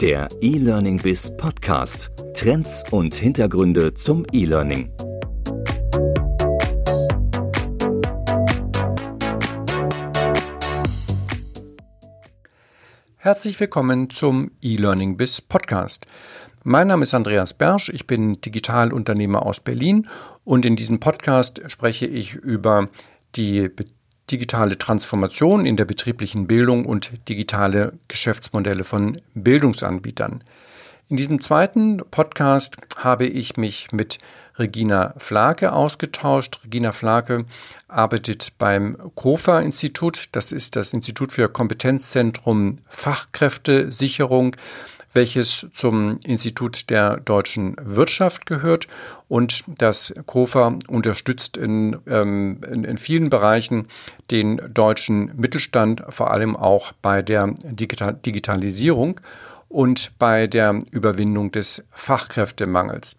Der E-Learning Biz Podcast. Trends und Hintergründe zum E-Learning. Herzlich willkommen zum E-Learning Biz Podcast. Mein Name ist Andreas Bersch, ich bin Digitalunternehmer aus Berlin und in diesem Podcast spreche ich über die digitale Transformation in der betrieblichen Bildung und digitale Geschäftsmodelle von Bildungsanbietern. In diesem zweiten Podcast habe ich mich mit Regina Flake ausgetauscht. Regina Flake arbeitet beim KOFA-Institut. Das ist das Institut für Kompetenzzentrum Fachkräftesicherung welches zum Institut der deutschen Wirtschaft gehört und das KOFA unterstützt in, ähm, in, in, vielen Bereichen den deutschen Mittelstand, vor allem auch bei der Digital Digitalisierung und bei der Überwindung des Fachkräftemangels.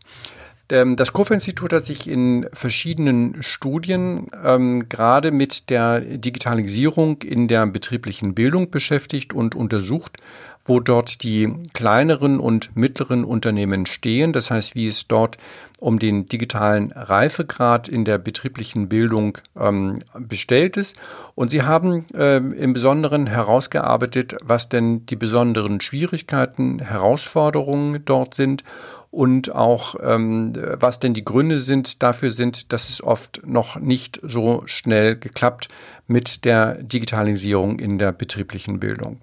Ähm, das KOFA-Institut hat sich in verschiedenen Studien ähm, gerade mit der Digitalisierung in der betrieblichen Bildung beschäftigt und untersucht, wo dort die kleineren und mittleren Unternehmen stehen. Das heißt, wie es dort um den digitalen Reifegrad in der betrieblichen Bildung ähm, bestellt ist. Und sie haben äh, im Besonderen herausgearbeitet, was denn die besonderen Schwierigkeiten, Herausforderungen dort sind und auch ähm, was denn die Gründe sind dafür sind, dass es oft noch nicht so schnell geklappt mit der Digitalisierung in der betrieblichen Bildung.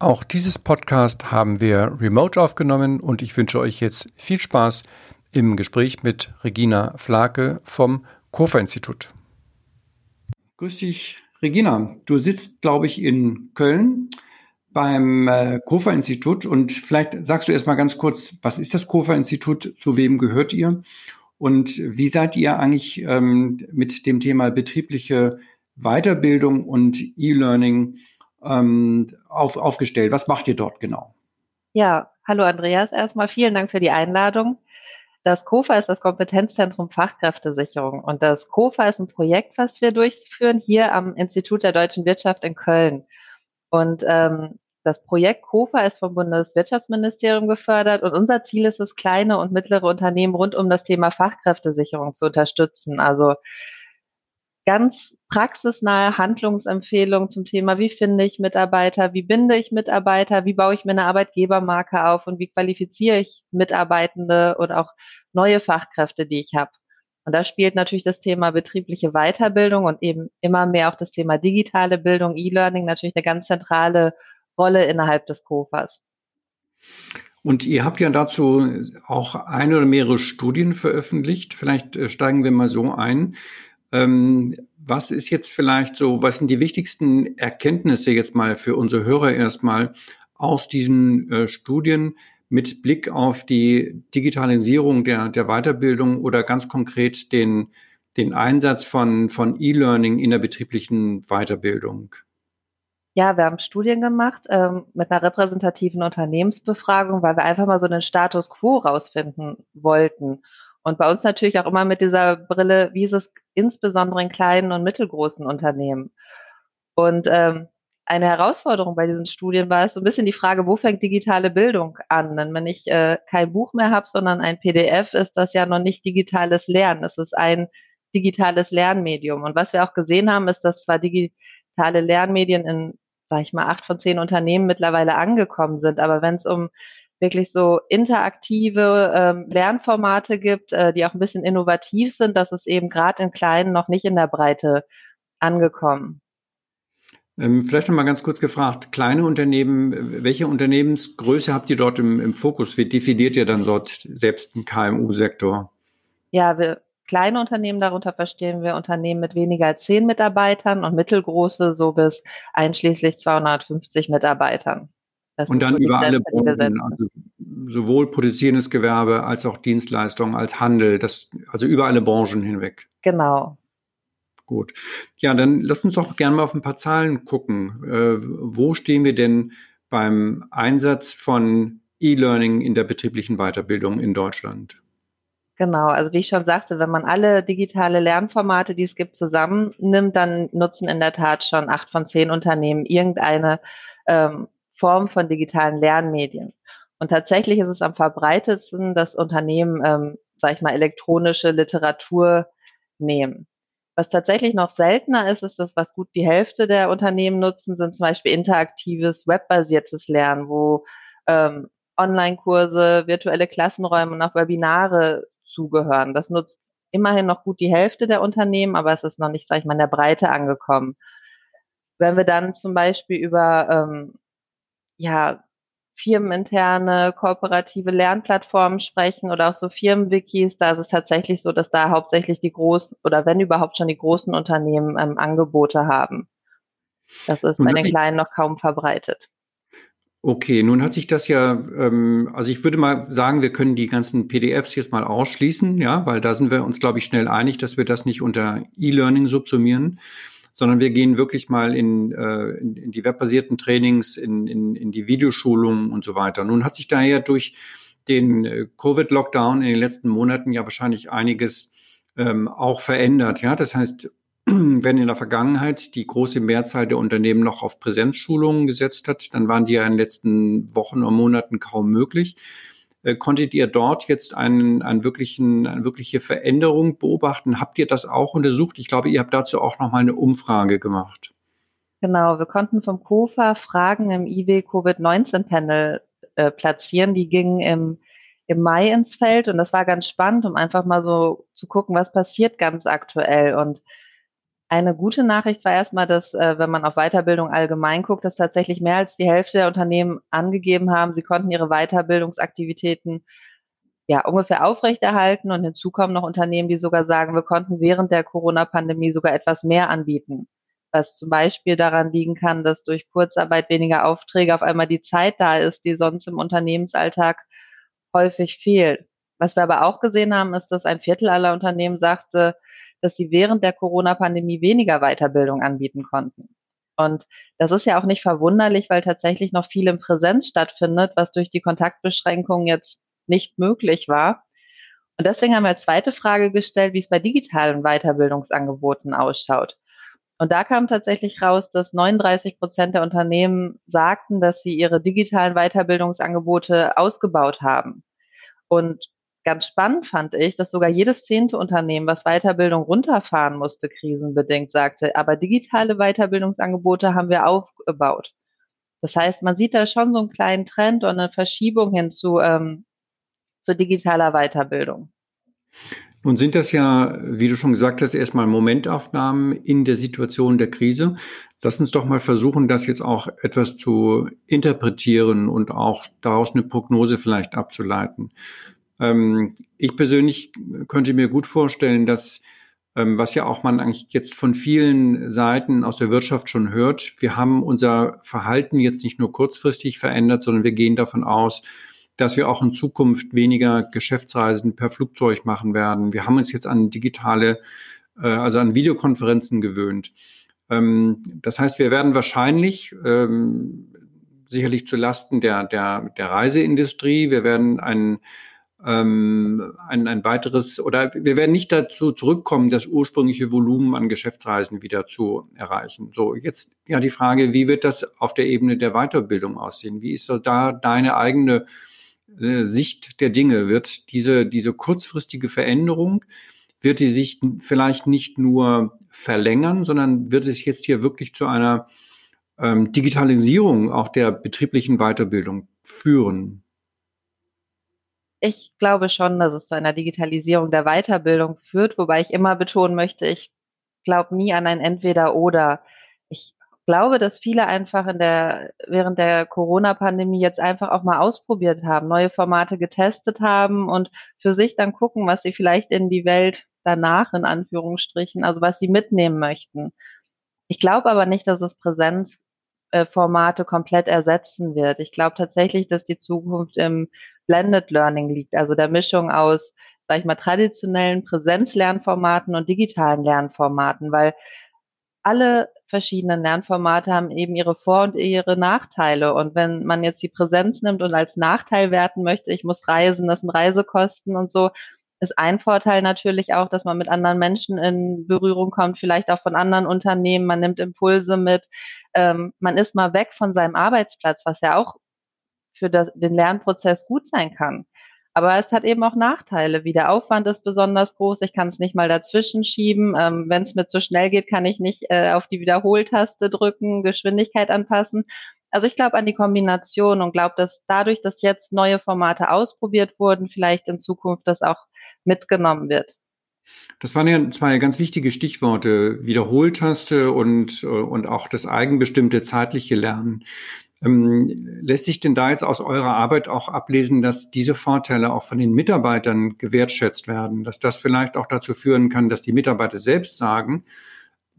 Auch dieses Podcast haben wir remote aufgenommen und ich wünsche euch jetzt viel Spaß im Gespräch mit Regina Flake vom Kofa-Institut. Grüß dich, Regina. Du sitzt, glaube ich, in Köln beim äh, Kofa-Institut und vielleicht sagst du erst mal ganz kurz, was ist das Kofa-Institut, zu wem gehört ihr und wie seid ihr eigentlich ähm, mit dem Thema betriebliche Weiterbildung und E-Learning ähm, auf, aufgestellt? Was macht ihr dort genau? Ja, hallo Andreas. Erstmal vielen Dank für die Einladung. Das KOFA ist das Kompetenzzentrum Fachkräftesicherung und das KOFA ist ein Projekt, was wir durchführen hier am Institut der deutschen Wirtschaft in Köln. Und ähm, das Projekt KOFA ist vom Bundeswirtschaftsministerium gefördert und unser Ziel ist es, kleine und mittlere Unternehmen rund um das Thema Fachkräftesicherung zu unterstützen. Also ganz praxisnahe Handlungsempfehlungen zum Thema, wie finde ich Mitarbeiter, wie binde ich Mitarbeiter, wie baue ich mir eine Arbeitgebermarke auf und wie qualifiziere ich Mitarbeitende und auch neue Fachkräfte, die ich habe. Und da spielt natürlich das Thema betriebliche Weiterbildung und eben immer mehr auch das Thema digitale Bildung, E-Learning natürlich eine ganz zentrale Rolle innerhalb des KOFAs. Und ihr habt ja dazu auch eine oder mehrere Studien veröffentlicht. Vielleicht äh, steigen wir mal so ein. Ähm, was ist jetzt vielleicht so, was sind die wichtigsten Erkenntnisse jetzt mal für unsere Hörer erstmal aus diesen äh, Studien mit Blick auf die Digitalisierung der, der Weiterbildung oder ganz konkret den, den Einsatz von, von E-Learning in der betrieblichen Weiterbildung? Ja, wir haben Studien gemacht ähm, mit einer repräsentativen Unternehmensbefragung, weil wir einfach mal so den Status quo rausfinden wollten. Und bei uns natürlich auch immer mit dieser Brille, wie ist es insbesondere in kleinen und mittelgroßen Unternehmen? Und ähm, eine Herausforderung bei diesen Studien war es so ein bisschen die Frage, wo fängt digitale Bildung an? Denn wenn ich äh, kein Buch mehr habe, sondern ein PDF, ist das ja noch nicht digitales Lernen. Es ist ein digitales Lernmedium. Und was wir auch gesehen haben, ist, dass zwar digitale Lernmedien in, sag ich mal, acht von zehn Unternehmen mittlerweile angekommen sind, aber wenn es um wirklich so interaktive ähm, Lernformate gibt, äh, die auch ein bisschen innovativ sind, dass es eben gerade in kleinen noch nicht in der Breite angekommen. Ähm, vielleicht noch mal ganz kurz gefragt, kleine Unternehmen, welche Unternehmensgröße habt ihr dort im, im Fokus? Wie definiert ihr dann dort selbst einen KMU-Sektor? Ja, wir, kleine Unternehmen, darunter verstehen wir Unternehmen mit weniger als zehn Mitarbeitern und mittelgroße so bis einschließlich 250 Mitarbeitern. Das und dann über alle Branchen, also sowohl produzierendes Gewerbe als auch Dienstleistungen, als Handel, das, also über alle Branchen hinweg. Genau. Gut. Ja, dann lass uns doch gerne mal auf ein paar Zahlen gucken. Äh, wo stehen wir denn beim Einsatz von E-Learning in der betrieblichen Weiterbildung in Deutschland? Genau, also wie ich schon sagte, wenn man alle digitale Lernformate, die es gibt, zusammennimmt, dann nutzen in der Tat schon acht von zehn Unternehmen irgendeine ähm, Form von digitalen Lernmedien. Und tatsächlich ist es am verbreitetsten, dass Unternehmen, ähm, sag ich mal, elektronische Literatur nehmen. Was tatsächlich noch seltener ist, ist das, was gut die Hälfte der Unternehmen nutzen, sind zum Beispiel interaktives, webbasiertes Lernen, wo ähm, Online-Kurse, virtuelle Klassenräume und auch Webinare zugehören. Das nutzt immerhin noch gut die Hälfte der Unternehmen, aber es ist noch nicht, sag ich mal, in der Breite angekommen. Wenn wir dann zum Beispiel über ähm, ja, firmeninterne kooperative Lernplattformen sprechen oder auch so Firmenwikis, da ist es tatsächlich so, dass da hauptsächlich die großen oder wenn überhaupt schon die großen Unternehmen ähm, Angebote haben. Das ist bei den kleinen noch kaum verbreitet. Okay, nun hat sich das ja, ähm, also ich würde mal sagen, wir können die ganzen PDFs jetzt mal ausschließen, ja, weil da sind wir uns, glaube ich, schnell einig, dass wir das nicht unter E-Learning subsumieren, sondern wir gehen wirklich mal in, äh, in, in die webbasierten Trainings, in, in, in die Videoschulungen und so weiter. Nun hat sich daher durch den äh, Covid-Lockdown in den letzten Monaten ja wahrscheinlich einiges ähm, auch verändert. Ja, das heißt, wenn in der Vergangenheit die große Mehrzahl der Unternehmen noch auf Präsenzschulungen gesetzt hat, dann waren die ja in den letzten Wochen und Monaten kaum möglich. Äh, konntet ihr dort jetzt einen, einen wirklichen, eine wirkliche Veränderung beobachten? Habt ihr das auch untersucht? Ich glaube, ihr habt dazu auch noch mal eine Umfrage gemacht. Genau, wir konnten vom KOFA Fragen im IW Covid-19-Panel äh, platzieren. Die gingen im, im Mai ins Feld und das war ganz spannend, um einfach mal so zu gucken, was passiert ganz aktuell. Und eine gute Nachricht war erstmal, dass, äh, wenn man auf Weiterbildung allgemein guckt, dass tatsächlich mehr als die Hälfte der Unternehmen angegeben haben, sie konnten ihre Weiterbildungsaktivitäten ja ungefähr aufrechterhalten und hinzu kommen noch Unternehmen, die sogar sagen, wir konnten während der Corona-Pandemie sogar etwas mehr anbieten. Was zum Beispiel daran liegen kann, dass durch Kurzarbeit weniger Aufträge auf einmal die Zeit da ist, die sonst im Unternehmensalltag häufig fehlt. Was wir aber auch gesehen haben, ist, dass ein Viertel aller Unternehmen sagte, dass sie während der Corona-Pandemie weniger Weiterbildung anbieten konnten. Und das ist ja auch nicht verwunderlich, weil tatsächlich noch viel in Präsenz stattfindet, was durch die Kontaktbeschränkungen jetzt nicht möglich war. Und deswegen haben wir als zweite Frage gestellt, wie es bei digitalen Weiterbildungsangeboten ausschaut. Und da kam tatsächlich raus, dass 39 Prozent der Unternehmen sagten, dass sie ihre digitalen Weiterbildungsangebote ausgebaut haben. Und Ganz spannend fand ich, dass sogar jedes zehnte Unternehmen, was Weiterbildung runterfahren musste, krisenbedingt, sagte, aber digitale Weiterbildungsangebote haben wir aufgebaut. Das heißt, man sieht da schon so einen kleinen Trend und eine Verschiebung hin zu, ähm, zu digitaler Weiterbildung. Nun sind das ja, wie du schon gesagt hast, erstmal Momentaufnahmen in der Situation der Krise. Lass uns doch mal versuchen, das jetzt auch etwas zu interpretieren und auch daraus eine Prognose vielleicht abzuleiten. Ähm, ich persönlich könnte mir gut vorstellen, dass ähm, was ja auch man eigentlich jetzt von vielen Seiten aus der Wirtschaft schon hört, wir haben unser Verhalten jetzt nicht nur kurzfristig verändert, sondern wir gehen davon aus, dass wir auch in Zukunft weniger Geschäftsreisen per Flugzeug machen werden. Wir haben uns jetzt an digitale, äh, also an Videokonferenzen gewöhnt. Ähm, das heißt, wir werden wahrscheinlich ähm, sicherlich zu Lasten der, der, der Reiseindustrie, wir werden einen ähm, ein, ein weiteres oder wir werden nicht dazu zurückkommen, das ursprüngliche Volumen an Geschäftsreisen wieder zu erreichen. So, jetzt ja die Frage, wie wird das auf der Ebene der Weiterbildung aussehen? Wie ist da deine eigene äh, Sicht der Dinge? Wird diese, diese kurzfristige Veränderung, wird die sich vielleicht nicht nur verlängern, sondern wird es jetzt hier wirklich zu einer ähm, Digitalisierung auch der betrieblichen Weiterbildung führen? Ich glaube schon, dass es zu einer Digitalisierung der Weiterbildung führt, wobei ich immer betonen möchte, ich glaube nie an ein Entweder-Oder. Ich glaube, dass viele einfach in der, während der Corona-Pandemie jetzt einfach auch mal ausprobiert haben, neue Formate getestet haben und für sich dann gucken, was sie vielleicht in die Welt danach, in Anführungsstrichen, also was sie mitnehmen möchten. Ich glaube aber nicht, dass es Präsenzformate komplett ersetzen wird. Ich glaube tatsächlich, dass die Zukunft im Blended Learning liegt, also der Mischung aus, sag ich mal, traditionellen Präsenzlernformaten und digitalen Lernformaten, weil alle verschiedenen Lernformate haben eben ihre Vor- und ihre Nachteile. Und wenn man jetzt die Präsenz nimmt und als Nachteil werten möchte, ich muss reisen, das sind Reisekosten und so, ist ein Vorteil natürlich auch, dass man mit anderen Menschen in Berührung kommt, vielleicht auch von anderen Unternehmen, man nimmt Impulse mit, ähm, man ist mal weg von seinem Arbeitsplatz, was ja auch für das, den Lernprozess gut sein kann. Aber es hat eben auch Nachteile, wie der Aufwand ist besonders groß. Ich kann es nicht mal dazwischen schieben. Ähm, Wenn es mir zu schnell geht, kann ich nicht äh, auf die Wiederholtaste drücken, Geschwindigkeit anpassen. Also ich glaube an die Kombination und glaube, dass dadurch, dass jetzt neue Formate ausprobiert wurden, vielleicht in Zukunft das auch mitgenommen wird. Das waren ja zwei ganz wichtige Stichworte, Wiederholtaste und, und auch das eigenbestimmte zeitliche Lernen. Ähm, lässt sich denn da jetzt aus eurer Arbeit auch ablesen, dass diese Vorteile auch von den Mitarbeitern gewertschätzt werden, dass das vielleicht auch dazu führen kann, dass die Mitarbeiter selbst sagen,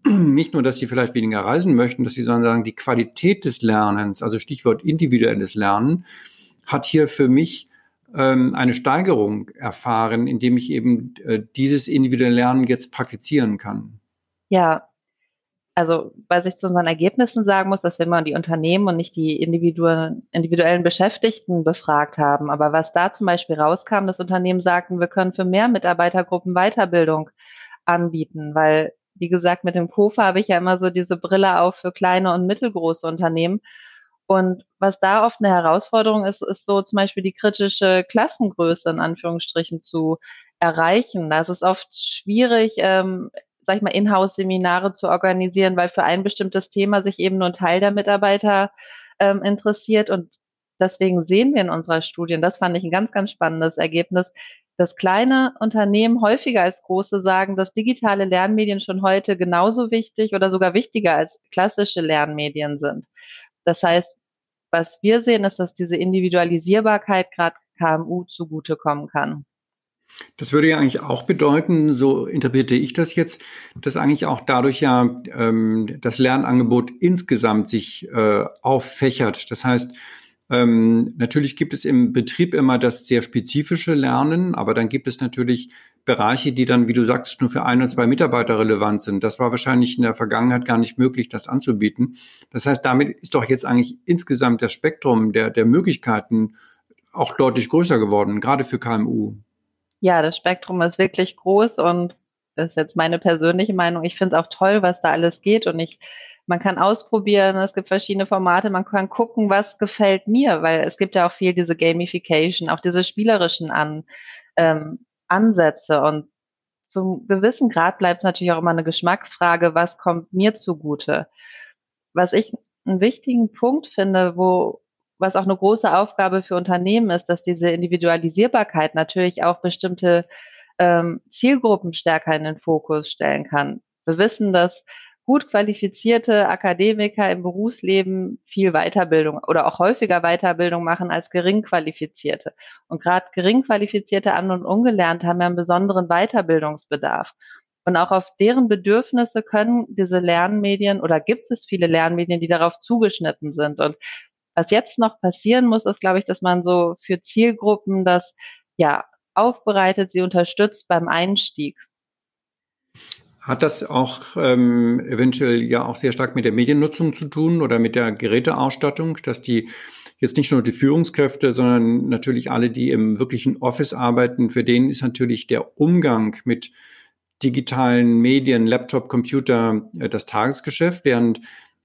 nicht nur, dass sie vielleicht weniger reisen möchten, dass sie sagen, die Qualität des Lernens, also Stichwort individuelles Lernen, hat hier für mich ähm, eine Steigerung erfahren, indem ich eben äh, dieses individuelle Lernen jetzt praktizieren kann. Ja, also was ich zu unseren Ergebnissen sagen muss, dass wir immer die Unternehmen und nicht die individuellen, Beschäftigten befragt haben. Aber was da zum Beispiel rauskam, das Unternehmen sagten, wir können für mehr Mitarbeitergruppen Weiterbildung anbieten, weil wie gesagt, mit dem KOFA habe ich ja immer so diese Brille auf für kleine und mittelgroße Unternehmen. Und was da oft eine Herausforderung ist, ist so zum Beispiel die kritische Klassengröße in Anführungsstrichen zu erreichen. Da ist oft schwierig, ähm, sag ich mal, Inhouse-Seminare zu organisieren, weil für ein bestimmtes Thema sich eben nur ein Teil der Mitarbeiter ähm, interessiert. Und deswegen sehen wir in unserer Studie, und das fand ich ein ganz, ganz spannendes Ergebnis, dass kleine Unternehmen häufiger als große sagen, dass digitale Lernmedien schon heute genauso wichtig oder sogar wichtiger als klassische Lernmedien sind. Das heißt, was wir sehen, ist, dass diese Individualisierbarkeit gerade KMU zugutekommen kann. Das würde ja eigentlich auch bedeuten, so interpretiere ich das jetzt, dass eigentlich auch dadurch ja ähm, das Lernangebot insgesamt sich äh, auffächert. Das heißt, ähm, natürlich gibt es im Betrieb immer das sehr spezifische Lernen, aber dann gibt es natürlich Bereiche, die dann, wie du sagst, nur für ein oder zwei Mitarbeiter relevant sind. Das war wahrscheinlich in der Vergangenheit gar nicht möglich, das anzubieten. Das heißt, damit ist doch jetzt eigentlich insgesamt das Spektrum der, der Möglichkeiten auch deutlich größer geworden, gerade für KMU. Ja, das Spektrum ist wirklich groß und das ist jetzt meine persönliche Meinung. Ich finde es auch toll, was da alles geht und ich man kann ausprobieren, es gibt verschiedene Formate, man kann gucken, was gefällt mir, weil es gibt ja auch viel diese Gamification, auch diese spielerischen An, ähm, Ansätze und zum gewissen Grad bleibt es natürlich auch immer eine Geschmacksfrage, was kommt mir zugute. Was ich einen wichtigen Punkt finde, wo was auch eine große Aufgabe für Unternehmen ist, dass diese Individualisierbarkeit natürlich auch bestimmte ähm, Zielgruppen stärker in den Fokus stellen kann. Wir wissen, dass gut qualifizierte Akademiker im Berufsleben viel Weiterbildung oder auch häufiger Weiterbildung machen als gering qualifizierte. Und gerade gering qualifizierte An- und Ungelernte haben ja einen besonderen Weiterbildungsbedarf. Und auch auf deren Bedürfnisse können diese Lernmedien oder gibt es viele Lernmedien, die darauf zugeschnitten sind. Und was jetzt noch passieren muss, ist, glaube ich, dass man so für Zielgruppen das ja aufbereitet, sie unterstützt beim Einstieg. Hat das auch ähm, eventuell ja auch sehr stark mit der Mediennutzung zu tun oder mit der Geräteausstattung, dass die jetzt nicht nur die Führungskräfte, sondern natürlich alle, die im wirklichen Office arbeiten, für denen ist natürlich der Umgang mit digitalen Medien, Laptop, Computer äh, das Tagesgeschäft, während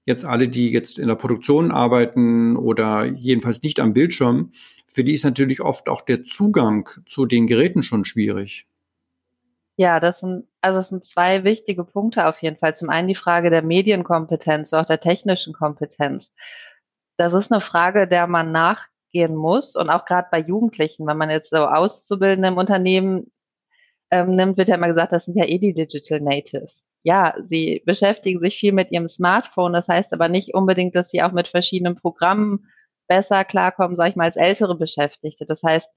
jetzt alle, die jetzt in der Produktion arbeiten oder jedenfalls nicht am Bildschirm, für die ist natürlich oft auch der Zugang zu den Geräten schon schwierig. Ja, das sind, also das sind zwei wichtige Punkte auf jeden Fall. Zum einen die Frage der Medienkompetenz, auch der technischen Kompetenz. Das ist eine Frage, der man nachgehen muss und auch gerade bei Jugendlichen, wenn man jetzt so Auszubildende im Unternehmen ähm, nimmt, wird ja immer gesagt, das sind ja eh die Digital Natives. Ja, sie beschäftigen sich viel mit ihrem Smartphone, das heißt aber nicht unbedingt, dass sie auch mit verschiedenen Programmen besser klarkommen, sage ich mal, als ältere Beschäftigte. Das heißt,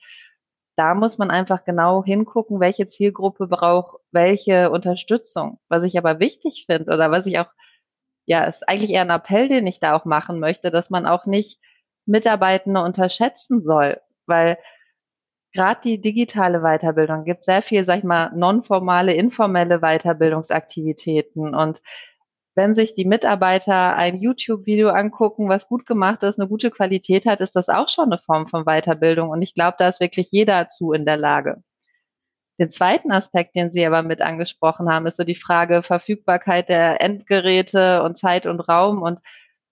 da muss man einfach genau hingucken, welche Zielgruppe braucht welche Unterstützung. Was ich aber wichtig finde oder was ich auch, ja, ist eigentlich eher ein Appell, den ich da auch machen möchte, dass man auch nicht Mitarbeitende unterschätzen soll, weil gerade die digitale Weiterbildung gibt sehr viel, sag ich mal, nonformale, informelle Weiterbildungsaktivitäten und wenn sich die Mitarbeiter ein YouTube-Video angucken, was gut gemacht ist, eine gute Qualität hat, ist das auch schon eine Form von Weiterbildung. Und ich glaube, da ist wirklich jeder zu in der Lage. Den zweiten Aspekt, den Sie aber mit angesprochen haben, ist so die Frage Verfügbarkeit der Endgeräte und Zeit und Raum. Und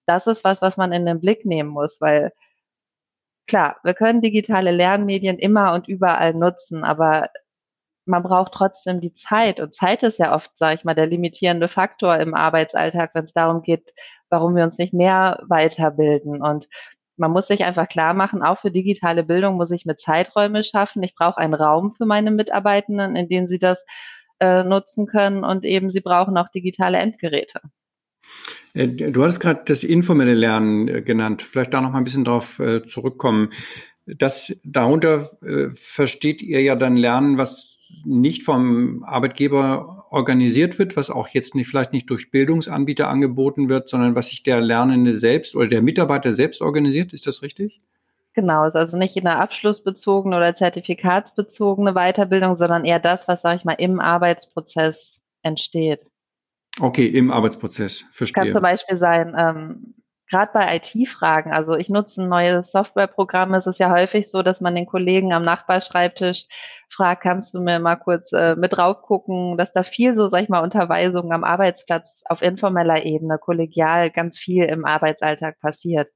das ist was, was man in den Blick nehmen muss, weil klar, wir können digitale Lernmedien immer und überall nutzen, aber man braucht trotzdem die Zeit. Und Zeit ist ja oft, sage ich mal, der limitierende Faktor im Arbeitsalltag, wenn es darum geht, warum wir uns nicht mehr weiterbilden. Und man muss sich einfach klar machen, auch für digitale Bildung muss ich mir Zeiträume schaffen. Ich brauche einen Raum für meine Mitarbeitenden, in dem sie das äh, nutzen können und eben sie brauchen auch digitale Endgeräte. Äh, du hattest gerade das informelle Lernen äh, genannt. Vielleicht da noch mal ein bisschen drauf äh, zurückkommen. Das darunter versteht ihr ja dann Lernen, was nicht vom Arbeitgeber organisiert wird, was auch jetzt nicht, vielleicht nicht durch Bildungsanbieter angeboten wird, sondern was sich der Lernende selbst oder der Mitarbeiter selbst organisiert. Ist das richtig? Genau, ist also nicht in einer abschlussbezogene oder zertifikatsbezogene Weiterbildung, sondern eher das, was, sage ich mal, im Arbeitsprozess entsteht. Okay, im Arbeitsprozess, verstehe. Kann zum Beispiel sein, ähm, gerade bei IT-Fragen, also ich nutze ein neues Softwareprogramm, es ist ja häufig so, dass man den Kollegen am Nachbarschreibtisch fragt, kannst du mir mal kurz äh, mit drauf gucken, dass da viel so, sag ich mal, Unterweisungen am Arbeitsplatz auf informeller Ebene, kollegial, ganz viel im Arbeitsalltag passiert.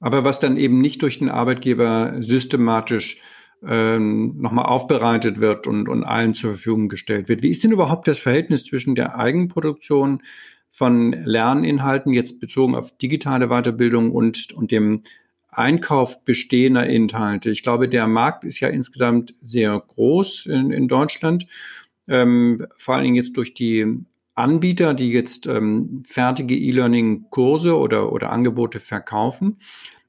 Aber was dann eben nicht durch den Arbeitgeber systematisch ähm, nochmal aufbereitet wird und, und allen zur Verfügung gestellt wird. Wie ist denn überhaupt das Verhältnis zwischen der Eigenproduktion von Lerninhalten, jetzt bezogen auf digitale Weiterbildung und, und dem Einkauf bestehender Inhalte? Ich glaube, der Markt ist ja insgesamt sehr groß in, in Deutschland, ähm, vor allen Dingen jetzt durch die Anbieter, die jetzt ähm, fertige E-Learning-Kurse oder, oder Angebote verkaufen.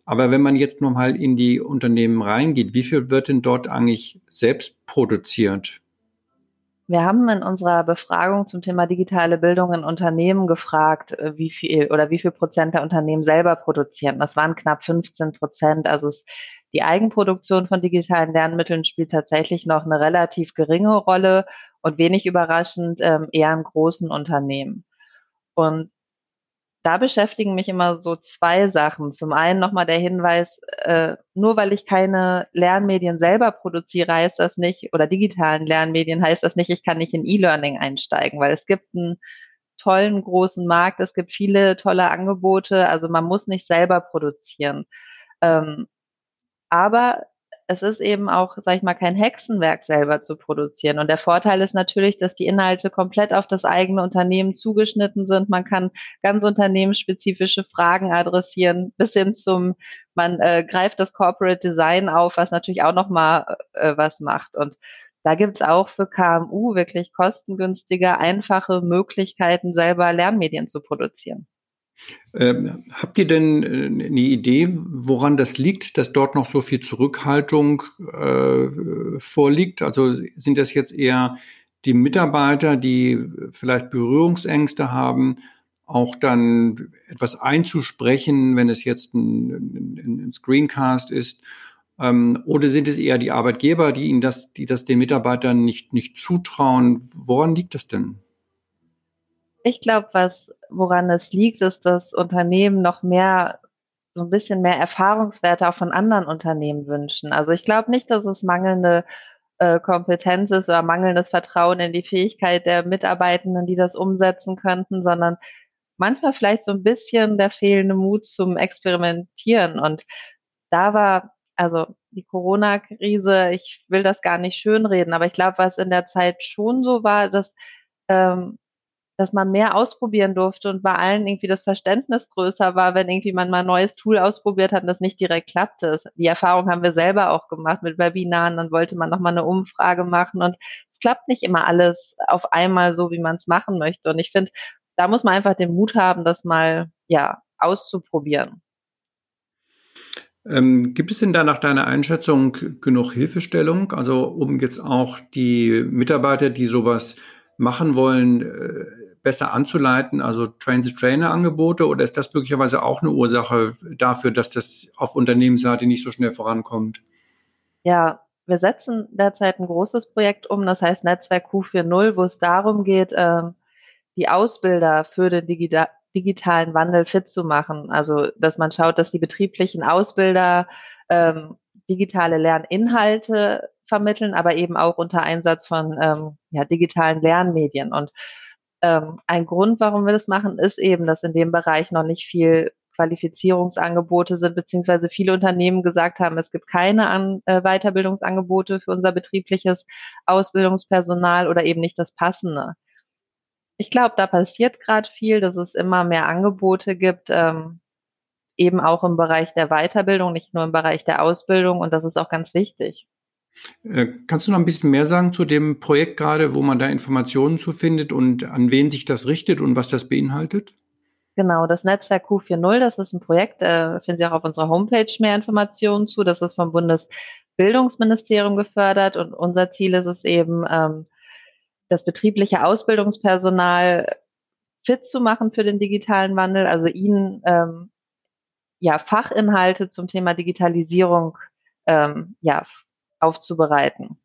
Aber wenn man jetzt nochmal in die Unternehmen reingeht, wie viel wird denn dort eigentlich selbst produziert? Wir haben in unserer Befragung zum Thema digitale Bildung in Unternehmen gefragt, äh, wie viel oder wie viel Prozent der Unternehmen selber produzieren. Das waren knapp 15 Prozent. Also die Eigenproduktion von digitalen Lernmitteln spielt tatsächlich noch eine relativ geringe Rolle und wenig überraschend ähm, eher in großen Unternehmen. Und da beschäftigen mich immer so zwei Sachen. Zum einen nochmal der Hinweis, äh, nur weil ich keine Lernmedien selber produziere, heißt das nicht, oder digitalen Lernmedien heißt das nicht, ich kann nicht in E-Learning einsteigen, weil es gibt einen tollen großen Markt, es gibt viele tolle Angebote, also man muss nicht selber produzieren. Ähm, aber es ist eben auch, sag ich mal, kein Hexenwerk selber zu produzieren. Und der Vorteil ist natürlich, dass die Inhalte komplett auf das eigene Unternehmen zugeschnitten sind. Man kann ganz unternehmensspezifische Fragen adressieren, bis hin zum, man äh, greift das Corporate Design auf, was natürlich auch nochmal äh, was macht. Und da gibt's auch für KMU wirklich kostengünstige, einfache Möglichkeiten, selber Lernmedien zu produzieren. Ähm, habt ihr denn äh, eine Idee, woran das liegt, dass dort noch so viel Zurückhaltung äh, vorliegt? Also sind das jetzt eher die Mitarbeiter, die vielleicht Berührungsängste haben, auch dann etwas einzusprechen, wenn es jetzt ein, ein, ein Screencast ist? Ähm, oder sind es eher die Arbeitgeber, die ihnen das, die das den Mitarbeitern nicht, nicht zutrauen? Woran liegt das denn? Ich glaube, was, woran es liegt, ist, dass Unternehmen noch mehr, so ein bisschen mehr Erfahrungswerte auch von anderen Unternehmen wünschen. Also ich glaube nicht, dass es mangelnde äh, Kompetenz ist oder mangelndes Vertrauen in die Fähigkeit der Mitarbeitenden, die das umsetzen könnten, sondern manchmal vielleicht so ein bisschen der fehlende Mut zum Experimentieren. Und da war, also die Corona-Krise, ich will das gar nicht schönreden, aber ich glaube, was in der Zeit schon so war, dass ähm, dass man mehr ausprobieren durfte und bei allen irgendwie das Verständnis größer war, wenn irgendwie man mal ein neues Tool ausprobiert hat und das nicht direkt klappte. Die Erfahrung haben wir selber auch gemacht mit Webinaren. Dann wollte man nochmal eine Umfrage machen und es klappt nicht immer alles auf einmal so, wie man es machen möchte. Und ich finde, da muss man einfach den Mut haben, das mal, ja, auszuprobieren. Ähm, gibt es denn da nach deiner Einschätzung genug Hilfestellung? Also um jetzt auch die Mitarbeiter, die sowas machen wollen, äh, besser anzuleiten, also Train-the-Trainer-Angebote, oder ist das möglicherweise auch eine Ursache dafür, dass das auf Unternehmensseite nicht so schnell vorankommt? Ja, wir setzen derzeit ein großes Projekt um, das heißt Netzwerk Q4.0, wo es darum geht, ähm, die Ausbilder für den digitalen Wandel fit zu machen. Also, dass man schaut, dass die betrieblichen Ausbilder ähm, digitale Lerninhalte vermitteln, aber eben auch unter Einsatz von ähm, ja, digitalen Lernmedien. Und ähm, ein Grund, warum wir das machen, ist eben, dass in dem Bereich noch nicht viel Qualifizierungsangebote sind, beziehungsweise viele Unternehmen gesagt haben, es gibt keine An äh, Weiterbildungsangebote für unser betriebliches Ausbildungspersonal oder eben nicht das passende. Ich glaube, da passiert gerade viel, dass es immer mehr Angebote gibt, ähm, eben auch im Bereich der Weiterbildung, nicht nur im Bereich der Ausbildung und das ist auch ganz wichtig. Äh, kannst du noch ein bisschen mehr sagen zu dem Projekt gerade, wo man da Informationen zu findet und an wen sich das richtet und was das beinhaltet? Genau, das Netzwerk Q40, das ist ein Projekt, äh, finden Sie auch auf unserer Homepage mehr Informationen zu. Das ist vom Bundesbildungsministerium gefördert und unser Ziel ist es eben, ähm, das betriebliche Ausbildungspersonal fit zu machen für den digitalen Wandel, also ihnen ähm, ja Fachinhalte zum Thema Digitalisierung ähm, ja aufzubereiten.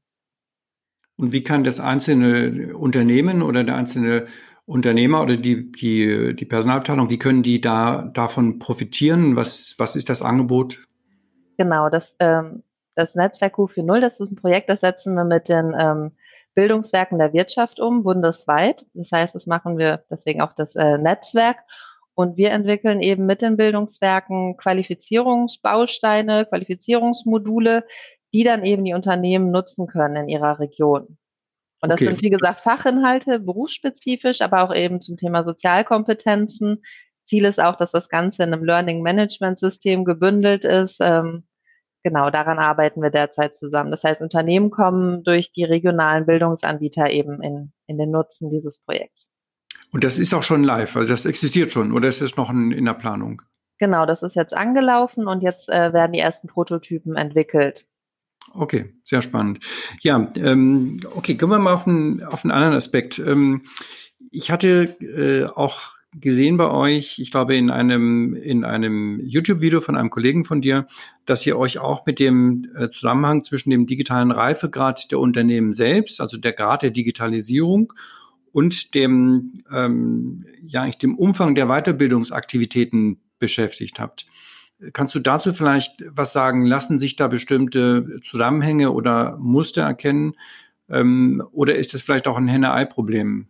Und wie kann das einzelne Unternehmen oder der einzelne Unternehmer oder die, die, die Personalabteilung, wie können die da davon profitieren? Was, was ist das Angebot? Genau, das, ähm, das Netzwerk Q40, das ist ein Projekt, das setzen wir mit den ähm, Bildungswerken der Wirtschaft um, bundesweit. Das heißt, das machen wir deswegen auch das äh, Netzwerk. Und wir entwickeln eben mit den Bildungswerken Qualifizierungsbausteine, Qualifizierungsmodule, die dann eben die Unternehmen nutzen können in ihrer Region. Und das okay. sind, wie gesagt, Fachinhalte, berufsspezifisch, aber auch eben zum Thema Sozialkompetenzen. Ziel ist auch, dass das Ganze in einem Learning Management System gebündelt ist. Ähm, genau, daran arbeiten wir derzeit zusammen. Das heißt, Unternehmen kommen durch die regionalen Bildungsanbieter eben in, in den Nutzen dieses Projekts. Und das ist auch schon live, also das existiert schon, oder ist es noch in, in der Planung? Genau, das ist jetzt angelaufen und jetzt äh, werden die ersten Prototypen entwickelt. Okay, sehr spannend. Ja, ähm, okay, kommen wir mal auf einen, auf einen anderen Aspekt. Ähm, ich hatte äh, auch gesehen bei euch, ich glaube in einem, in einem YouTube-Video von einem Kollegen von dir, dass ihr euch auch mit dem äh, Zusammenhang zwischen dem digitalen Reifegrad der Unternehmen selbst, also der Grad der Digitalisierung und dem, ähm, ja, ich dem Umfang der Weiterbildungsaktivitäten beschäftigt habt. Kannst du dazu vielleicht was sagen? Lassen sich da bestimmte Zusammenhänge oder Muster erkennen? Ähm, oder ist das vielleicht auch ein Henne-Ei-Problem?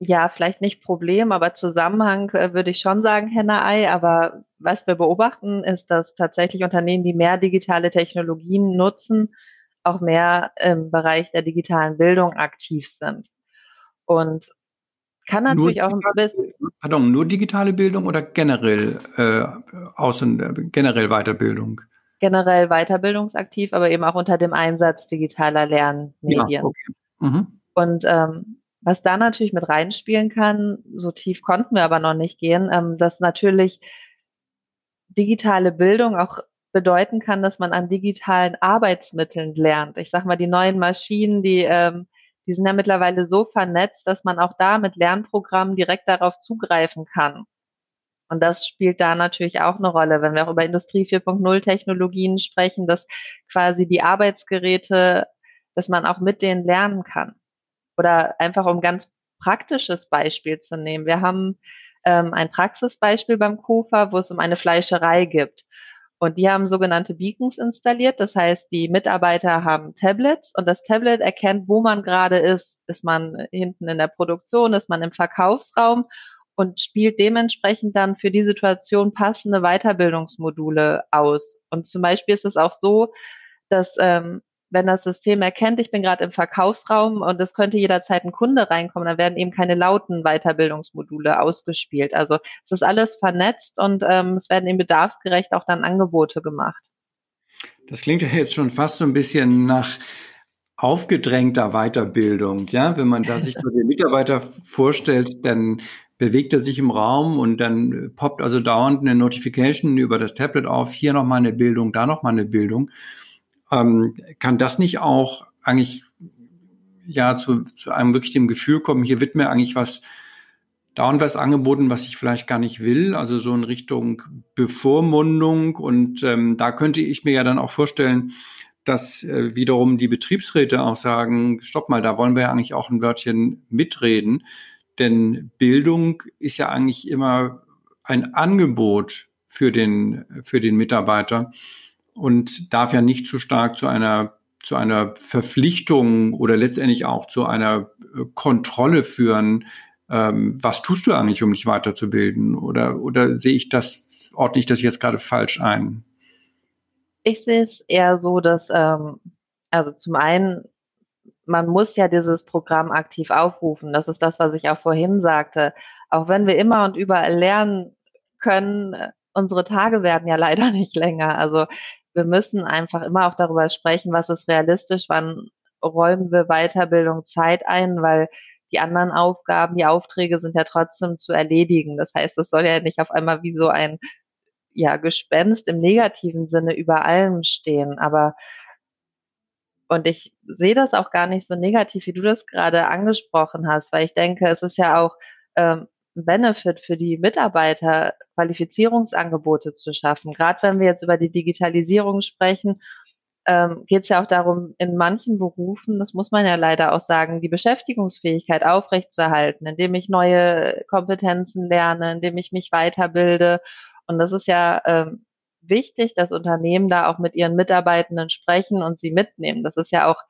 Ja, vielleicht nicht Problem, aber Zusammenhang äh, würde ich schon sagen Henne-Ei. Aber was wir beobachten, ist, dass tatsächlich Unternehmen, die mehr digitale Technologien nutzen, auch mehr im Bereich der digitalen Bildung aktiv sind. Und kann natürlich nur, auch ein bisschen. Pardon, nur digitale Bildung oder generell äh, Außen, äh, generell Weiterbildung? Generell weiterbildungsaktiv, aber eben auch unter dem Einsatz digitaler Lernmedien. Ja, okay. Mhm. Und ähm, was da natürlich mit reinspielen kann, so tief konnten wir aber noch nicht gehen, ähm, dass natürlich digitale Bildung auch bedeuten kann, dass man an digitalen Arbeitsmitteln lernt. Ich sag mal, die neuen Maschinen, die ähm, die sind ja mittlerweile so vernetzt, dass man auch da mit Lernprogrammen direkt darauf zugreifen kann. Und das spielt da natürlich auch eine Rolle, wenn wir auch über Industrie 4.0 Technologien sprechen, dass quasi die Arbeitsgeräte, dass man auch mit denen lernen kann. Oder einfach um ganz praktisches Beispiel zu nehmen. Wir haben ähm, ein Praxisbeispiel beim KUFA, wo es um eine Fleischerei gibt. Und die haben sogenannte Beacons installiert. Das heißt, die Mitarbeiter haben Tablets und das Tablet erkennt, wo man gerade ist. Ist man hinten in der Produktion, ist man im Verkaufsraum und spielt dementsprechend dann für die Situation passende Weiterbildungsmodule aus. Und zum Beispiel ist es auch so, dass ähm, wenn das System erkennt, ich bin gerade im Verkaufsraum und es könnte jederzeit ein Kunde reinkommen, dann werden eben keine lauten Weiterbildungsmodule ausgespielt. Also es ist alles vernetzt und ähm, es werden eben bedarfsgerecht auch dann Angebote gemacht. Das klingt ja jetzt schon fast so ein bisschen nach aufgedrängter Weiterbildung, ja, wenn man da sich so den Mitarbeiter vorstellt, dann bewegt er sich im Raum und dann poppt also dauernd eine Notification über das Tablet auf, hier nochmal eine Bildung, da nochmal eine Bildung. Ähm, kann das nicht auch eigentlich ja zu, zu einem wirklich dem Gefühl kommen, hier wird mir eigentlich was dauernd was angeboten, was ich vielleicht gar nicht will, also so in Richtung Bevormundung. Und ähm, da könnte ich mir ja dann auch vorstellen, dass äh, wiederum die Betriebsräte auch sagen, stopp mal, da wollen wir ja eigentlich auch ein Wörtchen mitreden. Denn Bildung ist ja eigentlich immer ein Angebot für den, für den Mitarbeiter und darf ja nicht zu stark zu einer zu einer Verpflichtung oder letztendlich auch zu einer äh, Kontrolle führen, ähm, was tust du eigentlich, um dich weiterzubilden? Oder, oder sehe ich das, ordne ich das jetzt gerade falsch ein? Ich sehe es eher so, dass, ähm, also zum einen, man muss ja dieses Programm aktiv aufrufen. Das ist das, was ich auch vorhin sagte. Auch wenn wir immer und überall lernen können, unsere Tage werden ja leider nicht länger. Also wir müssen einfach immer auch darüber sprechen, was ist realistisch, wann räumen wir Weiterbildung Zeit ein, weil die anderen Aufgaben, die Aufträge sind ja trotzdem zu erledigen. Das heißt, es soll ja nicht auf einmal wie so ein ja, Gespenst im negativen Sinne über allem stehen. Aber und ich sehe das auch gar nicht so negativ, wie du das gerade angesprochen hast, weil ich denke, es ist ja auch ähm, Benefit für die Mitarbeiter, Qualifizierungsangebote zu schaffen. Gerade wenn wir jetzt über die Digitalisierung sprechen, ähm, geht es ja auch darum, in manchen Berufen, das muss man ja leider auch sagen, die Beschäftigungsfähigkeit aufrechtzuerhalten, indem ich neue Kompetenzen lerne, indem ich mich weiterbilde. Und das ist ja ähm, wichtig, dass Unternehmen da auch mit ihren Mitarbeitenden sprechen und sie mitnehmen. Das ist ja auch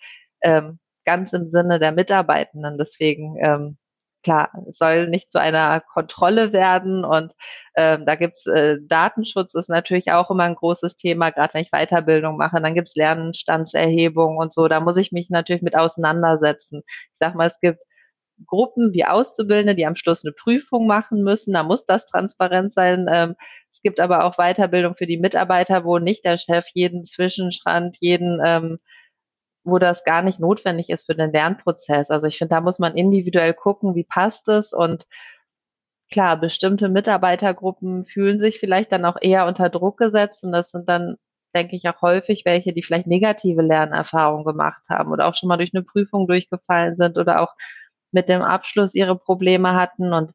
ähm, ganz im Sinne der Mitarbeitenden. Deswegen ähm, klar, es soll nicht zu einer Kontrolle werden und ähm, da gibt's äh, Datenschutz ist natürlich auch immer ein großes Thema, gerade wenn ich Weiterbildung mache, dann gibt's Lernstandserhebung und so, da muss ich mich natürlich mit auseinandersetzen. Ich sag mal, es gibt Gruppen wie Auszubildende, die am Schluss eine Prüfung machen müssen, da muss das transparent sein. Ähm, es gibt aber auch Weiterbildung für die Mitarbeiter, wo nicht der Chef jeden Zwischenschrand, jeden ähm, wo das gar nicht notwendig ist für den Lernprozess. Also ich finde, da muss man individuell gucken, wie passt es und klar, bestimmte Mitarbeitergruppen fühlen sich vielleicht dann auch eher unter Druck gesetzt und das sind dann, denke ich, auch häufig welche, die vielleicht negative Lernerfahrungen gemacht haben oder auch schon mal durch eine Prüfung durchgefallen sind oder auch mit dem Abschluss ihre Probleme hatten und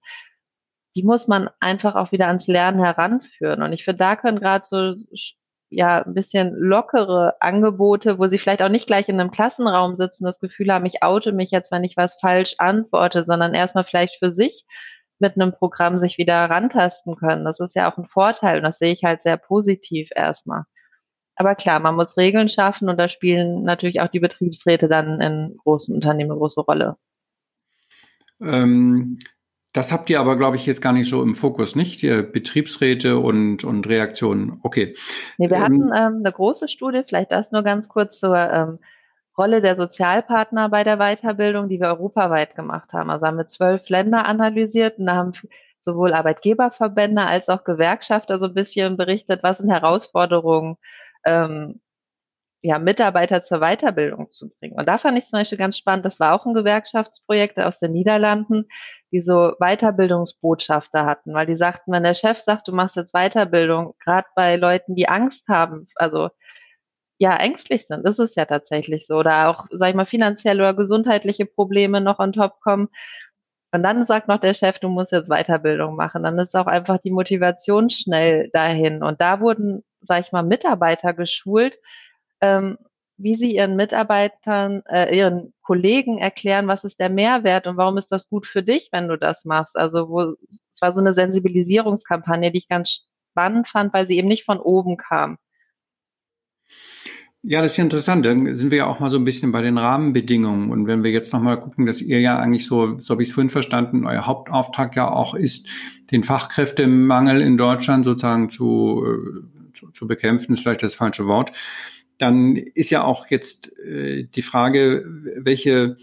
die muss man einfach auch wieder ans Lernen heranführen. Und ich finde, da können gerade so ja ein bisschen lockere Angebote, wo sie vielleicht auch nicht gleich in einem Klassenraum sitzen, das Gefühl haben, ich oute mich jetzt, wenn ich was falsch antworte, sondern erstmal vielleicht für sich mit einem Programm sich wieder rantasten können. Das ist ja auch ein Vorteil und das sehe ich halt sehr positiv erstmal. Aber klar, man muss Regeln schaffen und da spielen natürlich auch die Betriebsräte dann in großen Unternehmen eine große Rolle. Ähm, das habt ihr aber, glaube ich, jetzt gar nicht so im Fokus, nicht? Die Betriebsräte und, und Reaktionen. Okay. Nee, wir ähm, hatten ähm, eine große Studie, vielleicht das nur ganz kurz zur ähm, Rolle der Sozialpartner bei der Weiterbildung, die wir europaweit gemacht haben. Also haben wir zwölf Länder analysiert und da haben sowohl Arbeitgeberverbände als auch Gewerkschafter so ein bisschen berichtet, was sind Herausforderungen ähm, ja, Mitarbeiter zur Weiterbildung zu bringen. Und da fand ich zum Beispiel ganz spannend, das war auch ein Gewerkschaftsprojekt aus den Niederlanden, die so Weiterbildungsbotschafter hatten, weil die sagten, wenn der Chef sagt, du machst jetzt Weiterbildung, gerade bei Leuten, die Angst haben, also ja, ängstlich sind, ist es ja tatsächlich so, oder auch, sag ich mal, finanzielle oder gesundheitliche Probleme noch on top kommen. Und dann sagt noch der Chef, du musst jetzt Weiterbildung machen. Dann ist auch einfach die Motivation schnell dahin. Und da wurden, sag ich mal, Mitarbeiter geschult, ähm, wie sie ihren Mitarbeitern, äh, ihren Kollegen erklären, was ist der Mehrwert und warum ist das gut für dich, wenn du das machst. Also wo es war so eine Sensibilisierungskampagne, die ich ganz spannend fand, weil sie eben nicht von oben kam. Ja, das ist ja interessant. Dann sind wir ja auch mal so ein bisschen bei den Rahmenbedingungen. Und wenn wir jetzt nochmal gucken, dass ihr ja eigentlich so, so habe ich es vorhin verstanden, euer Hauptauftrag ja auch ist, den Fachkräftemangel in Deutschland sozusagen zu, äh, zu, zu bekämpfen, ist vielleicht das falsche Wort dann ist ja auch jetzt äh, die Frage, welche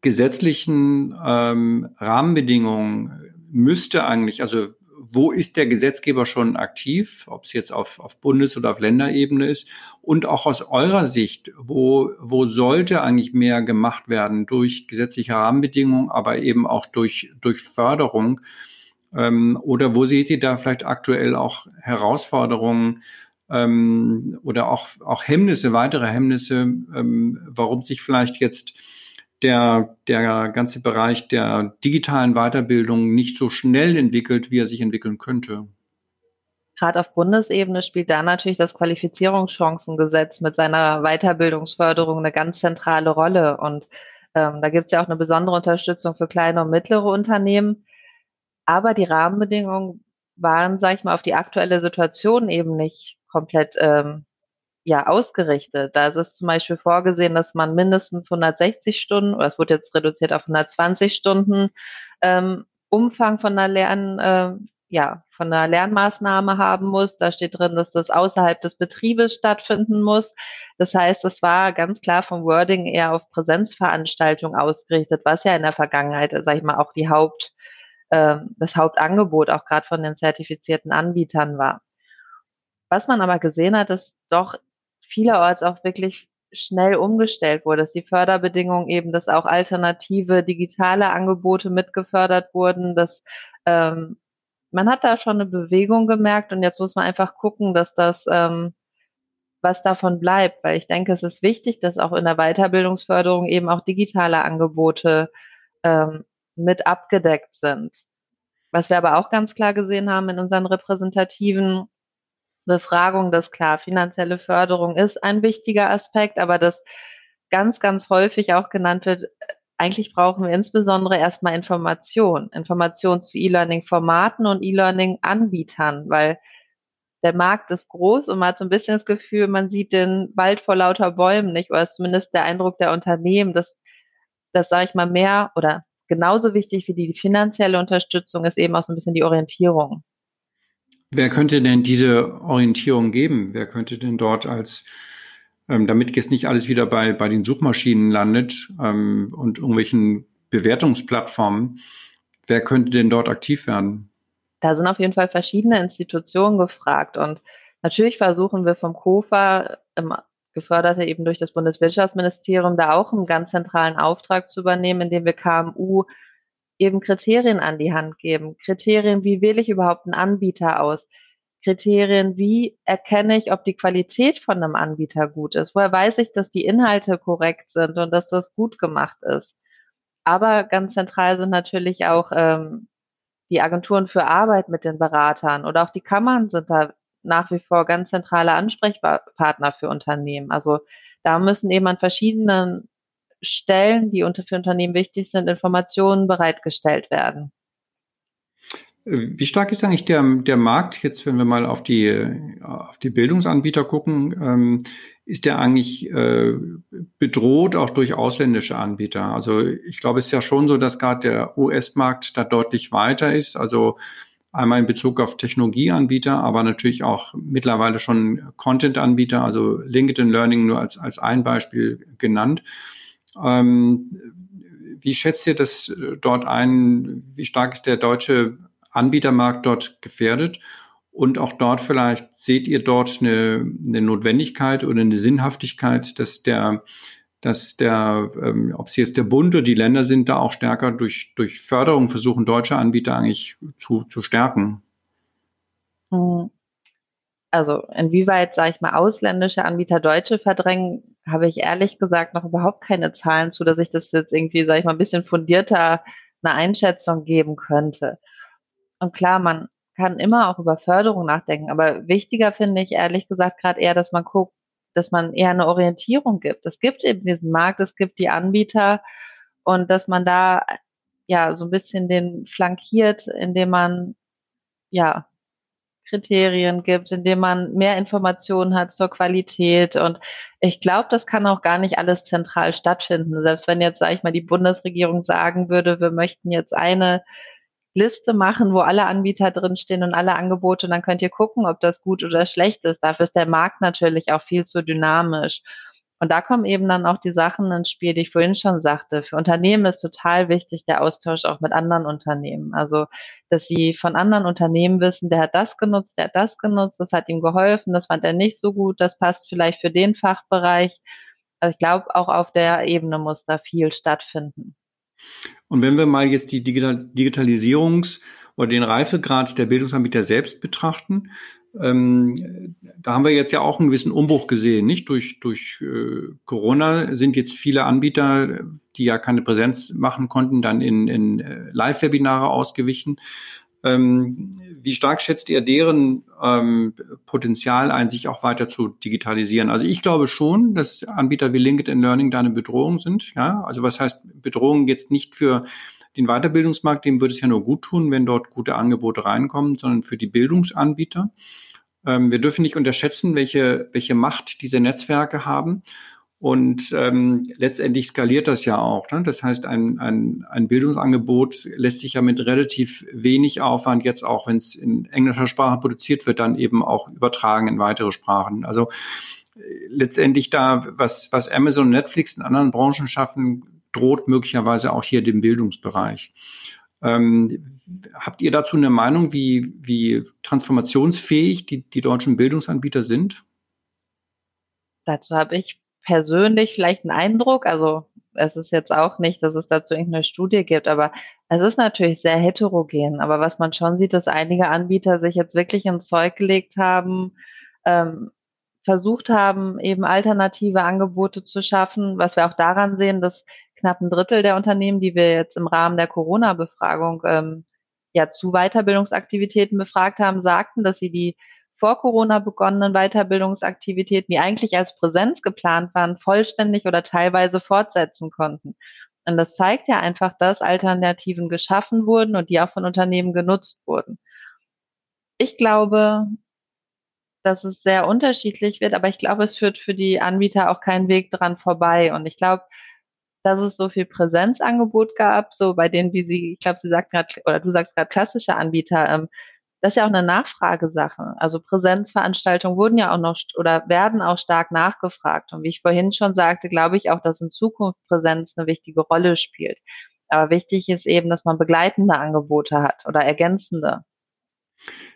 gesetzlichen ähm, Rahmenbedingungen müsste eigentlich, also wo ist der Gesetzgeber schon aktiv, ob es jetzt auf, auf Bundes- oder auf Länderebene ist und auch aus eurer Sicht, wo, wo sollte eigentlich mehr gemacht werden durch gesetzliche Rahmenbedingungen, aber eben auch durch, durch Förderung? Ähm, oder wo seht ihr da vielleicht aktuell auch Herausforderungen, ähm, oder auch, auch Hemmnisse, weitere Hemmnisse, ähm, warum sich vielleicht jetzt der, der ganze Bereich der digitalen Weiterbildung nicht so schnell entwickelt, wie er sich entwickeln könnte. Gerade auf Bundesebene spielt da natürlich das Qualifizierungschancengesetz mit seiner Weiterbildungsförderung eine ganz zentrale Rolle. Und ähm, da gibt es ja auch eine besondere Unterstützung für kleine und mittlere Unternehmen. Aber die Rahmenbedingungen waren, sage ich mal, auf die aktuelle Situation eben nicht komplett ähm, ja ausgerichtet. Da ist es zum Beispiel vorgesehen, dass man mindestens 160 Stunden, oder es wurde jetzt reduziert auf 120 Stunden ähm, Umfang von einer Lern, äh, ja, von einer Lernmaßnahme haben muss. Da steht drin, dass das außerhalb des Betriebes stattfinden muss. Das heißt, es war ganz klar vom Wording eher auf Präsenzveranstaltungen ausgerichtet, was ja in der Vergangenheit, sag ich mal, auch die Haupt, äh, das Hauptangebot auch gerade von den zertifizierten Anbietern war. Was man aber gesehen hat, ist doch vielerorts auch wirklich schnell umgestellt wurde, dass die Förderbedingungen eben, dass auch alternative digitale Angebote mitgefördert wurden, dass ähm, man hat da schon eine Bewegung gemerkt und jetzt muss man einfach gucken, dass das ähm, was davon bleibt, weil ich denke, es ist wichtig, dass auch in der Weiterbildungsförderung eben auch digitale Angebote ähm, mit abgedeckt sind. Was wir aber auch ganz klar gesehen haben in unseren repräsentativen Befragungen, dass klar, finanzielle Förderung ist ein wichtiger Aspekt, aber dass ganz, ganz häufig auch genannt wird, eigentlich brauchen wir insbesondere erstmal Information, Information zu E-Learning-Formaten und E-Learning-Anbietern, weil der Markt ist groß und man hat so ein bisschen das Gefühl, man sieht den Wald vor lauter Bäumen nicht, oder ist zumindest der Eindruck der Unternehmen, dass das, sage ich mal, mehr oder genauso wichtig wie die finanzielle Unterstützung ist eben auch so ein bisschen die Orientierung. Wer könnte denn diese Orientierung geben? Wer könnte denn dort als ähm, damit jetzt nicht alles wieder bei, bei den Suchmaschinen landet ähm, und irgendwelchen Bewertungsplattformen. Wer könnte denn dort aktiv werden? Da sind auf jeden Fall verschiedene Institutionen gefragt und natürlich versuchen wir vom KOFA, im, geförderte eben durch das Bundeswirtschaftsministerium, da auch einen ganz zentralen Auftrag zu übernehmen, indem wir KMU eben Kriterien an die Hand geben. Kriterien, wie wähle ich überhaupt einen Anbieter aus? Kriterien, wie erkenne ich, ob die Qualität von einem Anbieter gut ist? Woher weiß ich, dass die Inhalte korrekt sind und dass das gut gemacht ist? Aber ganz zentral sind natürlich auch ähm, die Agenturen für Arbeit mit den Beratern oder auch die Kammern sind da nach wie vor ganz zentrale Ansprechpartner für Unternehmen. Also da müssen eben an verschiedenen Stellen, die unter, für Unternehmen wichtig sind, Informationen bereitgestellt werden. Wie stark ist eigentlich der, der Markt jetzt, wenn wir mal auf die, auf die Bildungsanbieter gucken? Ähm, ist der eigentlich äh, bedroht auch durch ausländische Anbieter? Also ich glaube, es ist ja schon so, dass gerade der US-Markt da deutlich weiter ist. Also einmal in Bezug auf Technologieanbieter, aber natürlich auch mittlerweile schon Content-Anbieter, also LinkedIn Learning nur als, als ein Beispiel genannt. Ähm, wie schätzt ihr das dort ein? Wie stark ist der deutsche Anbietermarkt dort gefährdet. Und auch dort vielleicht seht ihr dort eine, eine Notwendigkeit oder eine Sinnhaftigkeit, dass der, dass der, ähm, ob es jetzt der Bund oder die Länder sind, da auch stärker durch, durch Förderung versuchen, deutsche Anbieter eigentlich zu, zu stärken. Hm. Also inwieweit, sage ich mal, ausländische Anbieter Deutsche verdrängen, habe ich ehrlich gesagt noch überhaupt keine Zahlen zu, dass ich das jetzt irgendwie, sage ich mal, ein bisschen fundierter eine Einschätzung geben könnte. Und klar, man kann immer auch über Förderung nachdenken, aber wichtiger finde ich ehrlich gesagt gerade eher, dass man guckt, dass man eher eine Orientierung gibt. Es gibt eben diesen Markt, es gibt die Anbieter und dass man da ja so ein bisschen den flankiert, indem man ja Kriterien gibt, indem man mehr Informationen hat zur Qualität. Und ich glaube, das kann auch gar nicht alles zentral stattfinden. Selbst wenn jetzt, sage ich mal, die Bundesregierung sagen würde, wir möchten jetzt eine Liste machen, wo alle Anbieter drinstehen und alle Angebote und dann könnt ihr gucken, ob das gut oder schlecht ist. Dafür ist der Markt natürlich auch viel zu dynamisch. Und da kommen eben dann auch die Sachen ins Spiel, die ich vorhin schon sagte. Für Unternehmen ist total wichtig der Austausch auch mit anderen Unternehmen. Also, dass sie von anderen Unternehmen wissen, der hat das genutzt, der hat das genutzt, das hat ihm geholfen, das fand er nicht so gut, das passt vielleicht für den Fachbereich. Also ich glaube, auch auf der Ebene muss da viel stattfinden. Und wenn wir mal jetzt die Digital Digitalisierungs- oder den Reifegrad der Bildungsanbieter selbst betrachten, ähm, da haben wir jetzt ja auch einen gewissen Umbruch gesehen. Nicht durch, durch äh, Corona sind jetzt viele Anbieter, die ja keine Präsenz machen konnten, dann in, in äh, Live-Webinare ausgewichen. Ähm, wie stark schätzt ihr deren ähm, Potenzial ein, sich auch weiter zu digitalisieren? Also ich glaube schon, dass Anbieter wie LinkedIn Learning da eine Bedrohung sind. Ja, also was heißt Bedrohung jetzt nicht für den Weiterbildungsmarkt, dem würde es ja nur gut tun, wenn dort gute Angebote reinkommen, sondern für die Bildungsanbieter. Ähm, wir dürfen nicht unterschätzen, welche, welche Macht diese Netzwerke haben Und ähm, letztendlich skaliert das ja auch. Ne? Das heißt, ein, ein, ein Bildungsangebot lässt sich ja mit relativ wenig Aufwand jetzt auch, wenn es in englischer Sprache produziert wird, dann eben auch übertragen in weitere Sprachen. Also letztendlich da, was, was Amazon und Netflix in anderen Branchen schaffen, droht möglicherweise auch hier dem Bildungsbereich. Ähm, habt ihr dazu eine Meinung, wie, wie transformationsfähig die, die deutschen Bildungsanbieter sind? Dazu habe ich persönlich vielleicht einen Eindruck, also es ist jetzt auch nicht, dass es dazu irgendeine Studie gibt, aber es ist natürlich sehr heterogen. Aber was man schon sieht, dass einige Anbieter sich jetzt wirklich ins Zeug gelegt haben, ähm, versucht haben, eben alternative Angebote zu schaffen, was wir auch daran sehen, dass knapp ein Drittel der Unternehmen, die wir jetzt im Rahmen der Corona-Befragung ähm, ja zu Weiterbildungsaktivitäten befragt haben, sagten, dass sie die vor Corona begonnenen Weiterbildungsaktivitäten, die eigentlich als Präsenz geplant waren, vollständig oder teilweise fortsetzen konnten. Und das zeigt ja einfach, dass Alternativen geschaffen wurden und die auch von Unternehmen genutzt wurden. Ich glaube, dass es sehr unterschiedlich wird, aber ich glaube, es führt für die Anbieter auch keinen Weg dran vorbei. Und ich glaube, dass es so viel Präsenzangebot gab, so bei denen, wie Sie, ich glaube, Sie sagt gerade, oder du sagst gerade klassische Anbieter, ähm, das ist ja auch eine Nachfragesache. Also Präsenzveranstaltungen wurden ja auch noch oder werden auch stark nachgefragt. Und wie ich vorhin schon sagte, glaube ich auch, dass in Zukunft Präsenz eine wichtige Rolle spielt. Aber wichtig ist eben, dass man begleitende Angebote hat oder ergänzende.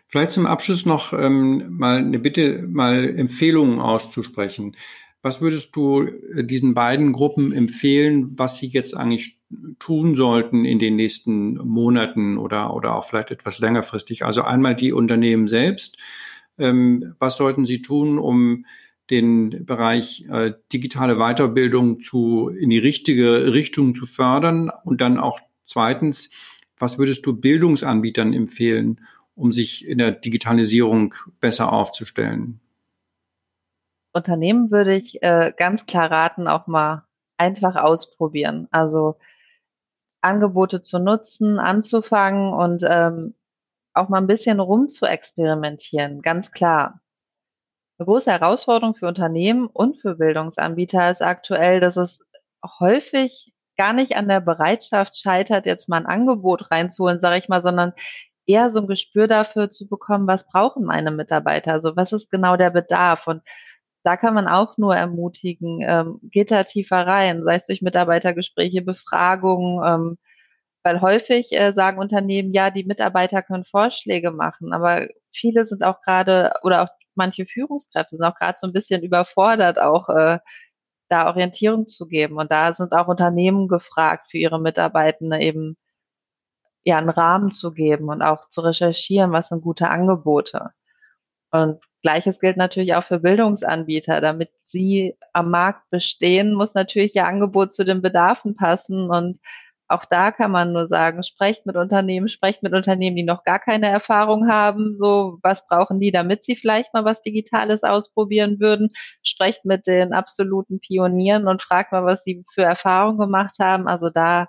Vielleicht zum Abschluss noch ähm, mal eine Bitte, mal Empfehlungen auszusprechen. Was würdest du äh, diesen beiden Gruppen empfehlen, was sie jetzt eigentlich tun sollten in den nächsten Monaten oder, oder auch vielleicht etwas längerfristig? Also einmal die Unternehmen selbst. Ähm, was sollten sie tun, um den Bereich äh, digitale Weiterbildung zu, in die richtige Richtung zu fördern? Und dann auch zweitens, was würdest du Bildungsanbietern empfehlen, um sich in der Digitalisierung besser aufzustellen? Unternehmen würde ich äh, ganz klar raten, auch mal einfach ausprobieren. Also Angebote zu nutzen, anzufangen und ähm, auch mal ein bisschen rum zu experimentieren, ganz klar. Eine große Herausforderung für Unternehmen und für Bildungsanbieter ist aktuell, dass es häufig gar nicht an der Bereitschaft scheitert, jetzt mal ein Angebot reinzuholen, sage ich mal, sondern eher so ein Gespür dafür zu bekommen, was brauchen meine Mitarbeiter, also was ist genau der Bedarf und da kann man auch nur ermutigen, ähm, geht da tiefer rein, sei es durch Mitarbeitergespräche, Befragungen, ähm, weil häufig äh, sagen Unternehmen, ja, die Mitarbeiter können Vorschläge machen, aber viele sind auch gerade oder auch manche Führungskräfte sind auch gerade so ein bisschen überfordert, auch äh, da Orientierung zu geben. Und da sind auch Unternehmen gefragt, für ihre Mitarbeitende eben ja einen Rahmen zu geben und auch zu recherchieren, was sind gute Angebote. Und Gleiches gilt natürlich auch für Bildungsanbieter. Damit sie am Markt bestehen, muss natürlich ihr Angebot zu den Bedarfen passen. Und auch da kann man nur sagen, sprecht mit Unternehmen, sprecht mit Unternehmen, die noch gar keine Erfahrung haben. So, was brauchen die, damit sie vielleicht mal was Digitales ausprobieren würden? Sprecht mit den absoluten Pionieren und fragt mal, was sie für Erfahrungen gemacht haben. Also da,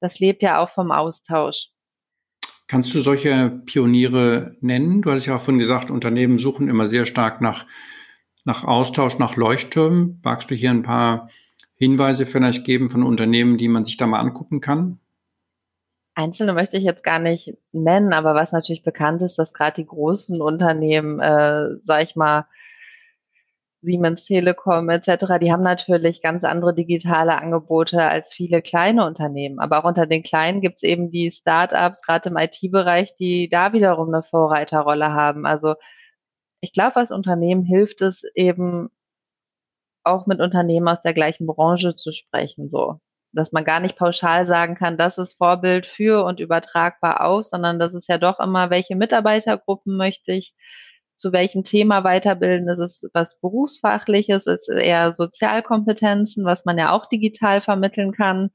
das lebt ja auch vom Austausch. Kannst du solche Pioniere nennen? Du hast ja auch vorhin gesagt, Unternehmen suchen immer sehr stark nach, nach Austausch, nach Leuchttürmen. Magst du hier ein paar Hinweise vielleicht geben von Unternehmen, die man sich da mal angucken kann? Einzelne möchte ich jetzt gar nicht nennen, aber was natürlich bekannt ist, dass gerade die großen Unternehmen, äh, sag ich mal, Siemens Telekom etc., die haben natürlich ganz andere digitale Angebote als viele kleine Unternehmen. Aber auch unter den kleinen gibt es eben die Start-ups, gerade im IT-Bereich, die da wiederum eine Vorreiterrolle haben. Also ich glaube, als Unternehmen hilft es eben auch mit Unternehmen aus der gleichen Branche zu sprechen, so. Dass man gar nicht pauschal sagen kann, das ist Vorbild für und übertragbar aus, sondern das ist ja doch immer, welche Mitarbeitergruppen möchte ich, zu welchem Thema weiterbilden. Ist es was Berufsfachliches? Ist es eher Sozialkompetenzen, was man ja auch digital vermitteln kann?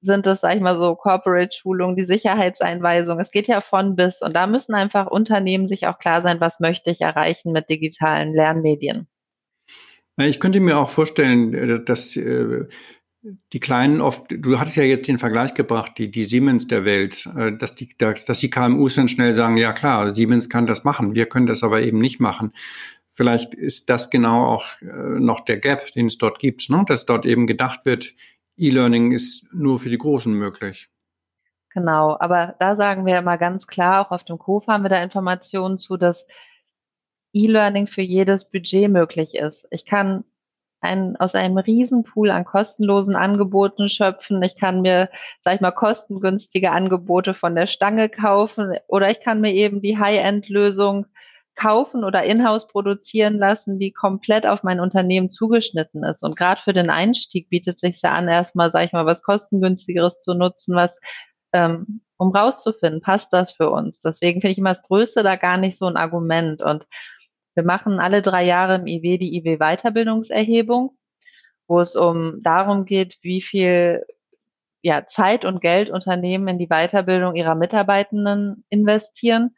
Sind es, sag ich mal so, Corporate-Schulungen, die Sicherheitseinweisung? Es geht ja von bis. Und da müssen einfach Unternehmen sich auch klar sein, was möchte ich erreichen mit digitalen Lernmedien. Ich könnte mir auch vorstellen, äh, dass äh, die Kleinen oft, du hattest ja jetzt den Vergleich gebracht, die, die Siemens der Welt, äh, dass die, dass, dass die KMUs dann schnell sagen, ja klar, Siemens kann das machen, wir können das aber eben nicht machen. vielleicht ist das genau auch äh, noch der Gap, den es dort gibt, ne? dass dort eben gedacht wird, E-Learning ist nur für die Großen möglich. Genau, aber da sagen wir immer ganz klar, auch auf dem COFA haben wir da Informationen zu, dass E-Learning für jedes Budget möglich ist. Ich kann ein, aus einem Riesenpool an kostenlosen Angeboten schöpfen. Ich kann mir, sag ich mal, kostengünstige Angebote von der Stange kaufen oder ich kann mir eben die High-End-Lösung kaufen oder in-house produzieren lassen, die komplett auf mein Unternehmen zugeschnitten ist. Und gerade für den Einstieg bietet sich ja an, erstmal, sag ich mal, was kostengünstigeres zu nutzen, was ähm, um rauszufinden, passt das für uns. Deswegen finde ich immer das Größte da gar nicht so ein Argument. Und wir machen alle drei Jahre im IW die IW Weiterbildungserhebung, wo es um darum geht, wie viel ja, Zeit und Geld Unternehmen in die Weiterbildung ihrer Mitarbeitenden investieren.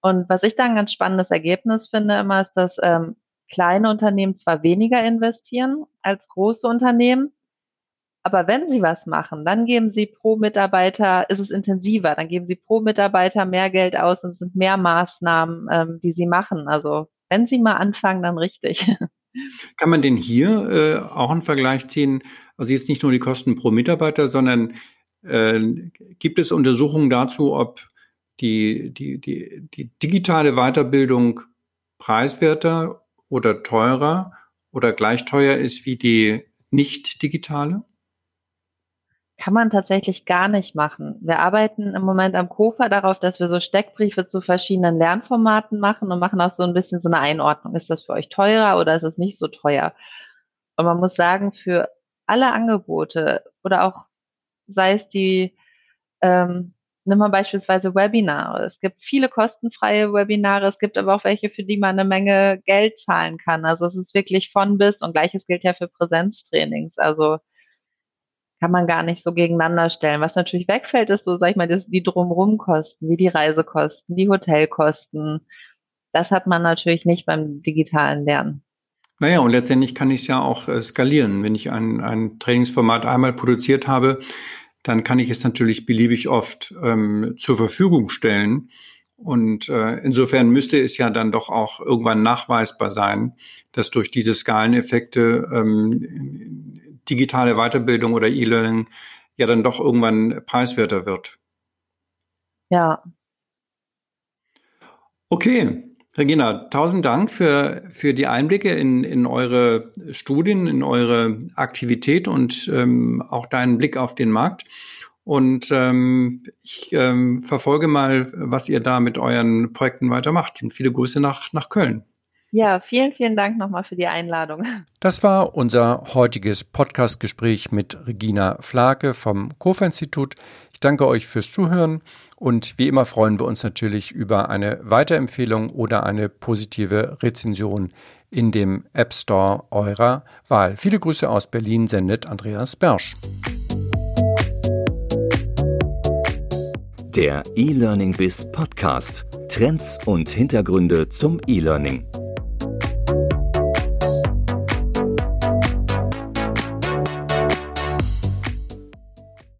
Und was ich da ein ganz spannendes Ergebnis finde immer, ist, dass ähm, kleine Unternehmen zwar weniger investieren als große Unternehmen, aber wenn Sie was machen, dann geben Sie pro Mitarbeiter, ist es intensiver, dann geben Sie pro Mitarbeiter mehr Geld aus und es sind mehr Maßnahmen, ähm, die Sie machen. Also wenn Sie mal anfangen, dann richtig. Kann man denn hier äh, auch einen Vergleich ziehen? Also jetzt nicht nur die Kosten pro Mitarbeiter, sondern äh, gibt es Untersuchungen dazu, ob die, die, die, die digitale Weiterbildung preiswerter oder teurer oder gleich teuer ist wie die nicht digitale? Kann man tatsächlich gar nicht machen. Wir arbeiten im Moment am KOFA darauf, dass wir so Steckbriefe zu verschiedenen Lernformaten machen und machen auch so ein bisschen so eine Einordnung. Ist das für euch teurer oder ist es nicht so teuer? Und man muss sagen, für alle Angebote oder auch sei es die, ähm, nimm mal beispielsweise Webinare. Es gibt viele kostenfreie Webinare, es gibt aber auch welche, für die man eine Menge Geld zahlen kann. Also es ist wirklich von bis und gleiches gilt ja für Präsenztrainings. Also kann man gar nicht so gegeneinander stellen. Was natürlich wegfällt, ist so, sag ich mal, das, die drumrum Kosten, wie die Reisekosten, die Hotelkosten. Das hat man natürlich nicht beim digitalen Lernen. Naja, und letztendlich kann ich es ja auch äh, skalieren. Wenn ich ein, ein Trainingsformat einmal produziert habe, dann kann ich es natürlich beliebig oft ähm, zur Verfügung stellen. Und äh, insofern müsste es ja dann doch auch irgendwann nachweisbar sein, dass durch diese Skaleneffekte ähm, digitale Weiterbildung oder E-Learning ja dann doch irgendwann preiswerter wird. Ja. Okay, Regina, tausend Dank für, für die Einblicke in, in eure Studien, in eure Aktivität und ähm, auch deinen Blick auf den Markt. Und ähm, ich ähm, verfolge mal, was ihr da mit euren Projekten weitermacht. Und viele Grüße nach, nach Köln. Ja, vielen, vielen Dank nochmal für die Einladung. Das war unser heutiges Podcast-Gespräch mit Regina Flake vom KOFA-Institut. Ich danke euch fürs Zuhören und wie immer freuen wir uns natürlich über eine Weiterempfehlung oder eine positive Rezension in dem App Store eurer Wahl. Viele Grüße aus Berlin sendet Andreas Bersch. Der E-Learning Biz Podcast. Trends und Hintergründe zum E-Learning.